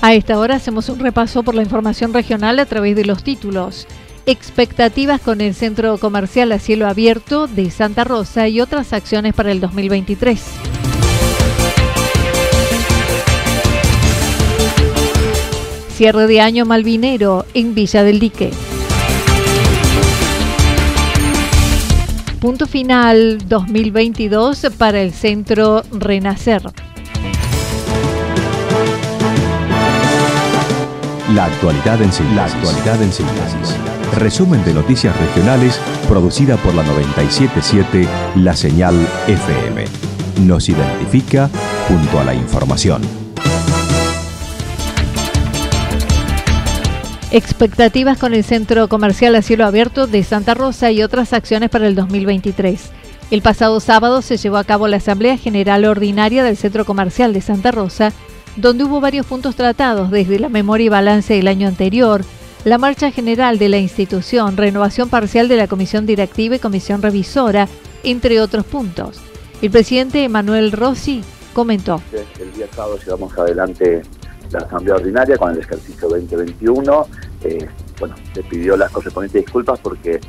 A esta hora hacemos un repaso por la información regional a través de los títulos. Expectativas con el centro comercial a cielo abierto de Santa Rosa y otras acciones para el 2023. Cierre de año malvinero en Villa del Dique. Punto final 2022 para el centro Renacer. La actualidad en síntesis. La actualidad en síntesis. Resumen de noticias regionales producida por la 977 La Señal FM. Nos identifica junto a la información. Expectativas con el Centro Comercial a Cielo Abierto de Santa Rosa y otras acciones para el 2023. El pasado sábado se llevó a cabo la Asamblea General Ordinaria del Centro Comercial de Santa Rosa, donde hubo varios puntos tratados desde la memoria y balance del año anterior, la marcha general de la institución, renovación parcial de la comisión directiva y comisión revisora, entre otros puntos. El presidente Manuel Rossi comentó. El día sábado llevamos adelante la Asamblea Ordinaria con el ejercicio 2021. Eh, bueno, se pidió las correspondientes disculpas porque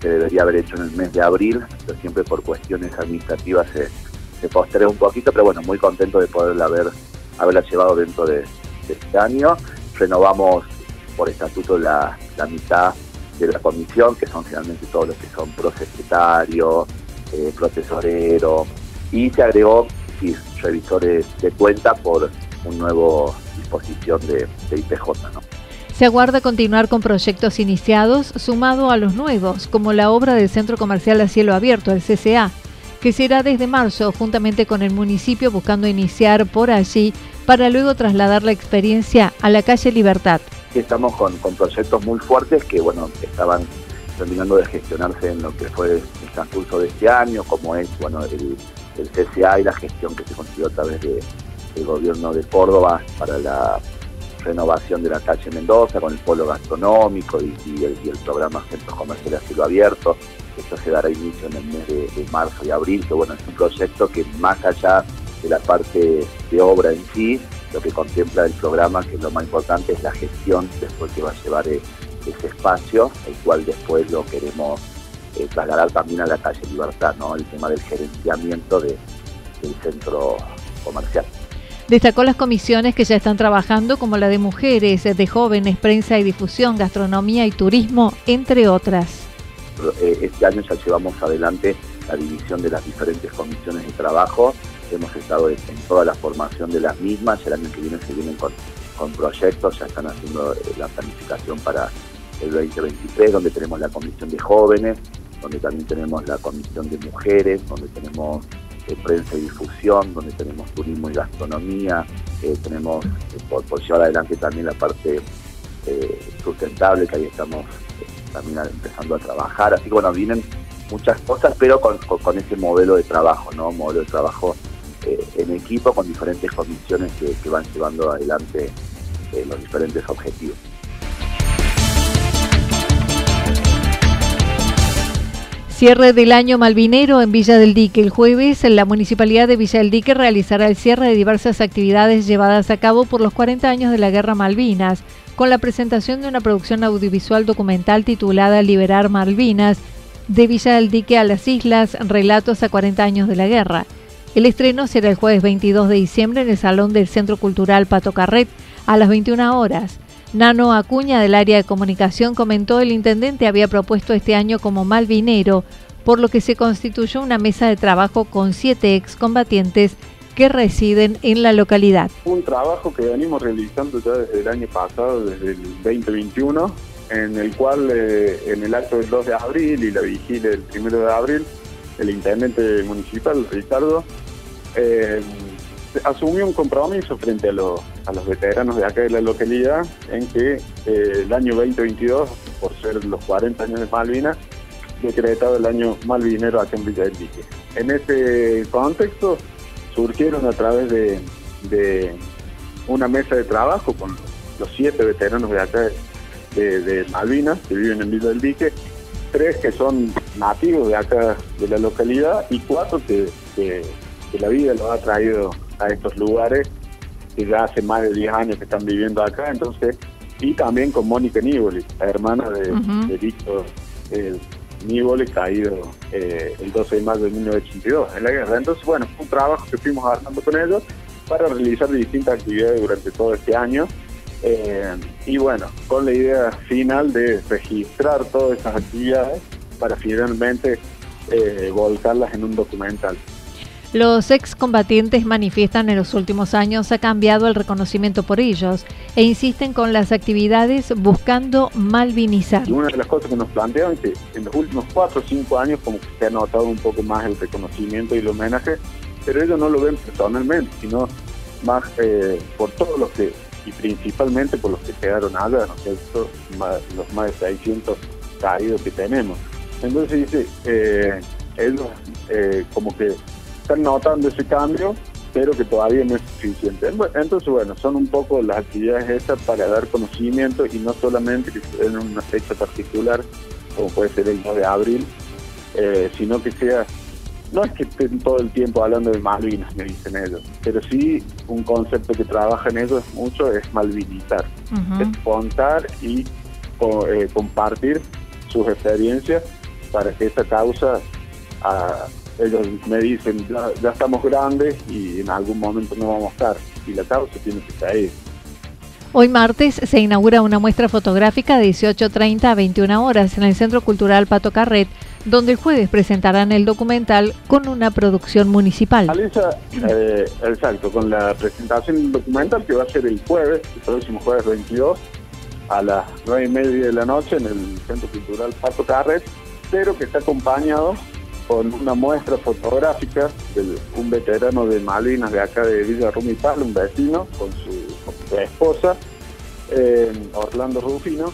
se debería haber hecho en el mes de abril, pero siempre por cuestiones administrativas se, se un poquito, pero bueno, muy contento de poderla haber, haberla llevado dentro de, este año. Renovamos por estatuto la, mitad de la comisión, que son finalmente todos los que son prosecretarios, eh, procesorero, y se agregó sí, revisores de cuenta por un nuevo disposición de, IPJ. ¿no? Se aguarda continuar con proyectos iniciados sumado a los nuevos, como la obra del Centro Comercial a Cielo Abierto, el CCA, que será desde marzo juntamente con el municipio buscando iniciar por allí para luego trasladar la experiencia a la calle Libertad. Estamos con, proyectos muy fuertes que bueno estaban terminando de gestionarse en lo que fue el transcurso de este año, como es bueno el, el CCA y la gestión que se consiguió a través de, el gobierno de Córdoba para la renovación de la calle Mendoza con el polo gastronómico y, el, programa Centros Comerciales a Cielo Abierto. Esto se dará inicio en el mes de, marzo y abril, que bueno, es un proyecto que más allá de la parte de obra en sí, lo que contempla el programa, que lo más importante, es la gestión después que va a llevar e, ese espacio, el cual después lo queremos eh, trasladar también a la calle Libertad, ¿no? El tema del gerenciamiento del centro comercial. Destacó las comisiones que ya están trabajando, como la de mujeres, de jóvenes, prensa y difusión, gastronomía y turismo, entre otras. Eh, este año ya llevamos adelante la división de las diferentes comisiones de trabajo. Hemos estado en toda la formación de las mismas. El año que viene se vienen con, proyectos, ya están haciendo eh, la planificación para el 2023, donde tenemos la comisión de jóvenes, donde también tenemos la comisión de mujeres, donde tenemos prensa y difusión, donde tenemos turismo y gastronomía, eh, tenemos eh, por, llevar adelante también la parte eh, sustentable, que ahí estamos también empezando a trabajar. Así que bueno, vienen muchas cosas, pero con, ese modelo de trabajo, ¿no? Modelo de trabajo en equipo con diferentes comisiones que van llevando adelante los diferentes objetivos. Cierre del año malvinero en Villa del Dique. El jueves, la Municipalidad de Villa del Dique realizará el cierre de diversas actividades llevadas a cabo por los 40 años de la Guerra Malvinas, con la presentación de una producción audiovisual documental titulada Liberar Malvinas, de Villa del Dique a las Islas, relatos a 40 años de la guerra. El estreno será el jueves 22 de diciembre en el Salón del Centro Cultural Pato Carret a las 21 horas. Nano Acuña del área de comunicación comentó el intendente había propuesto este año como malvinero, por lo que se constituyó una mesa de trabajo con siete excombatientes que residen en la localidad. Un trabajo que venimos realizando ya desde el año pasado, desde el 2021, en el cual eh, en el acto del 2 de abril y la vigilia del 1 de abril, el intendente municipal, Ricardo, eh, asumió un compromiso frente a, los veteranos de acá de la localidad en que eh, el año 2022, por ser los 40 años de Malvinas, decretado el año malvinero acá en Villa del Dique. En ese contexto surgieron a través de, una mesa de trabajo con los siete veteranos de acá de, Malvinas que viven en Villa del Dique, tres que son nativos de acá de la localidad y cuatro que, la vida los ha traído a estos lugares que ya hace más de 10 años que están viviendo acá, entonces, y también con Mónica Niboli, la hermana de, Víctor eh, Niboli, caído eh, el 12 de marzo de 1982 en la guerra. Entonces, bueno, fue un trabajo que fuimos armando con ellos para realizar distintas actividades durante todo este año. Eh, y bueno, con la idea final de registrar todas esas actividades para finalmente eh, volcarlas en un documental. Los excombatientes manifiestan en los últimos años ha cambiado el reconocimiento por ellos e insisten con las actividades buscando malvinizar. una de las cosas que nos plantean es que en los últimos cuatro o cinco años como que se ha notado un poco más el reconocimiento y el homenaje, pero ellos no lo ven personalmente, sino más eh, por todos los que, y principalmente por los que quedaron allá, ¿no los más de 600 caídos que tenemos. Entonces dice, eh, ellos eh, como que están notando ese cambio, pero que todavía no es suficiente. Entonces, bueno, son un poco las actividades estas para dar conocimiento y no solamente que se den una fecha particular, como puede ser el 2 de abril, eh, sino que sea, no es que estén todo el tiempo hablando de Malvinas, me dicen ellos, pero sí un concepto que trabaja en ellos mucho es malvinizar, es contar y eh, compartir sus experiencias para que esta causa... Ah, ellos me dicen, ya, estamos grandes y en algún momento no vamos a estar, y la causa tiene que caer. Hoy martes se inaugura una muestra fotográfica de 18.30 a 21 horas en el Centro Cultural Pato Carret, donde el jueves presentarán el documental con una producción municipal. Eh, exacto, con la presentación del documental que va a ser el jueves, el próximo jueves 22, a las 9 y media de la noche en el Centro Cultural Pato Carret, pero que está acompañado con una muestra fotográfica de un veterano de Malvinas de acá de Villa Rumipal, un vecino, con su, esposa, eh, Orlando Rufino,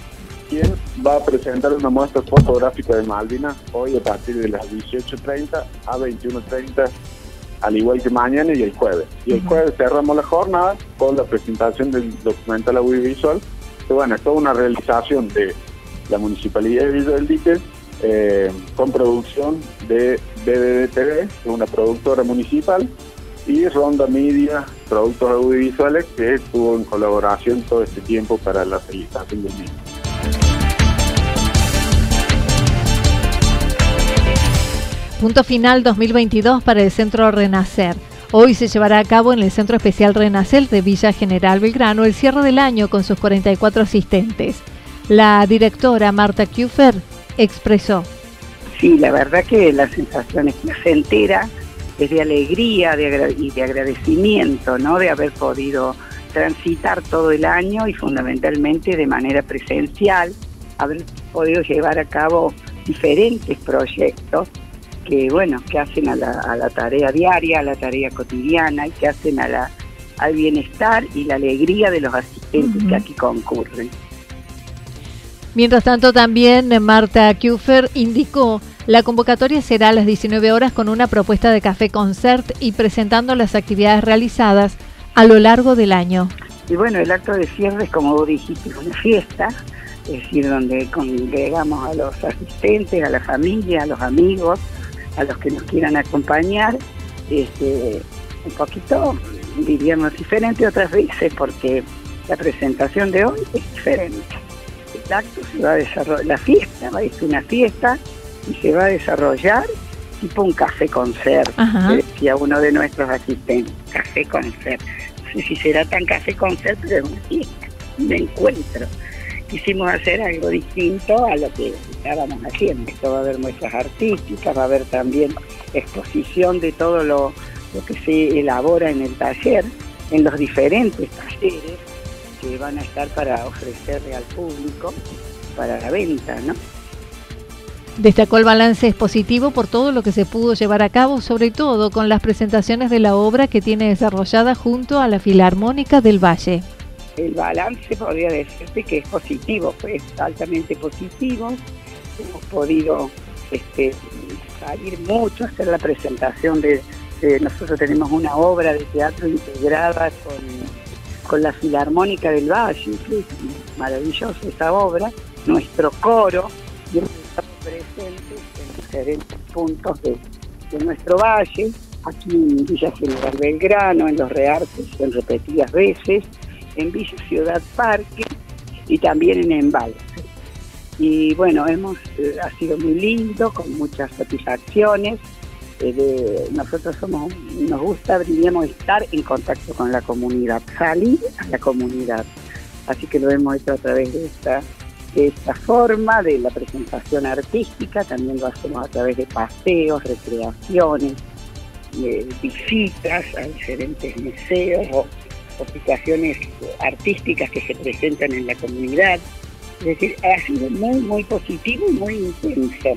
quien va a presentar una muestra fotográfica de Malvinas hoy a partir de las 18.30 a 21.30, al igual que mañana y el jueves. Y el jueves cerramos la jornada con la presentación del documental audiovisual, que bueno, es toda una realización de la Municipalidad de Villa del Dique eh, con producción de BBDTV, una productora municipal, y Ronda Media, productos audiovisuales, que estuvo en colaboración todo este tiempo para la realización del mismo. Punto final 2022 para el Centro Renacer. Hoy se llevará a cabo en el Centro Especial Renacer de Villa General Belgrano el cierre del año con sus 44 asistentes. La directora Marta Kufer expresó. Sí, la verdad que la sensación es placentera, es de alegría y de agradecimiento, ¿no? De haber podido transitar todo el año y fundamentalmente de manera presencial, haber podido llevar a cabo diferentes proyectos que, bueno, que hacen a la, tarea diaria, a la tarea cotidiana y que hacen a la, al bienestar y la alegría de los asistentes que aquí concurren. Mientras tanto, también Marta Kufer indicó la convocatoria será a las 19 horas con una propuesta de café concert y presentando las actividades realizadas a lo largo del año. Y bueno, el acto de cierre es como vos dijiste, una fiesta, es decir, donde congregamos a los asistentes, a la familia, a los amigos, a los que nos quieran acompañar, este, un poquito, diríamos, diferente otras veces, porque la presentación de hoy es diferente acto se va a desarrollar, la fiesta, va a ser una fiesta y se va a desarrollar tipo un café concert, decía uno de nuestros asistentes, café concert. No sé si será tan café concert, pero es una fiesta, un encuentro. Quisimos hacer algo distinto a lo que estábamos haciendo. Esto va a haber muestras artísticas, va a haber también exposición de todo lo, lo que se elabora en el taller, en los diferentes talleres que van a estar para ofrecerle al público para la venta, ¿no? Destacó el balance expositivo por todo lo que se pudo llevar a cabo, sobre todo con las presentaciones de la obra que tiene desarrollada junto a la Filarmónica del Valle. El balance podría decirte que es positivo, pues altamente positivo. Hemos podido este, salir mucho, hacer la presentación de, nosotros tenemos una obra de teatro integrada con, con la Filarmónica del Valle, maravillosa esa obra, nuestro coro, y hemos presentes en diferentes puntos de, nuestro valle, aquí en Villa General Belgrano, en los Reartes en repetidas veces, en Villa Ciudad Parque y también en Embalse. Y bueno, hemos eh, ha sido muy lindo, con muchas satisfacciones. Eh, nosotros somos, nos gusta, diríamos, estar en contacto con la comunidad, salir a la comunidad. Así que lo hemos hecho a través de esta de esta forma de la presentación artística, también lo hacemos a través de paseos, recreaciones, visitas a diferentes museos o, situaciones artísticas que se presentan en la comunidad. Es decir, ha sido muy, muy positivo y muy intenso.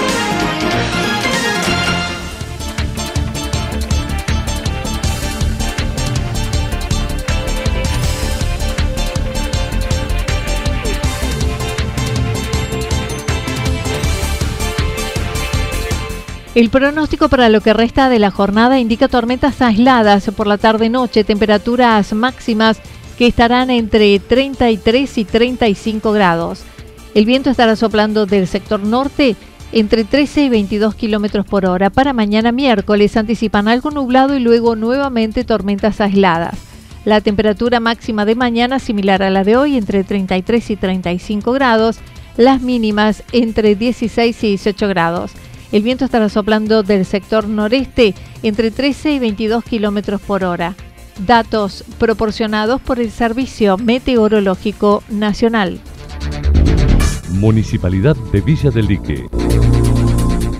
El pronóstico para lo que resta de la jornada indica tormentas aisladas por la tarde-noche, temperaturas máximas que estarán entre 33 y 35 grados. El viento estará soplando del sector norte entre 13 y 22 kilómetros por hora. Para mañana miércoles anticipan algo nublado y luego nuevamente tormentas aisladas. La temperatura máxima de mañana similar a la de hoy entre 33 y 35 grados, las mínimas entre 16 y 18 grados. El viento estará soplando del sector noreste entre 13 y 22 kilómetros por hora. Datos proporcionados por el Servicio Meteorológico Nacional. Municipalidad de Villa del Lique.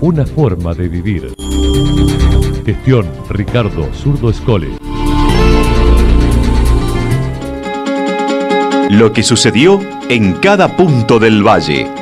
Una forma de vivir. Gestión Ricardo Zurdo Escole. Lo que sucedió en cada punto del valle.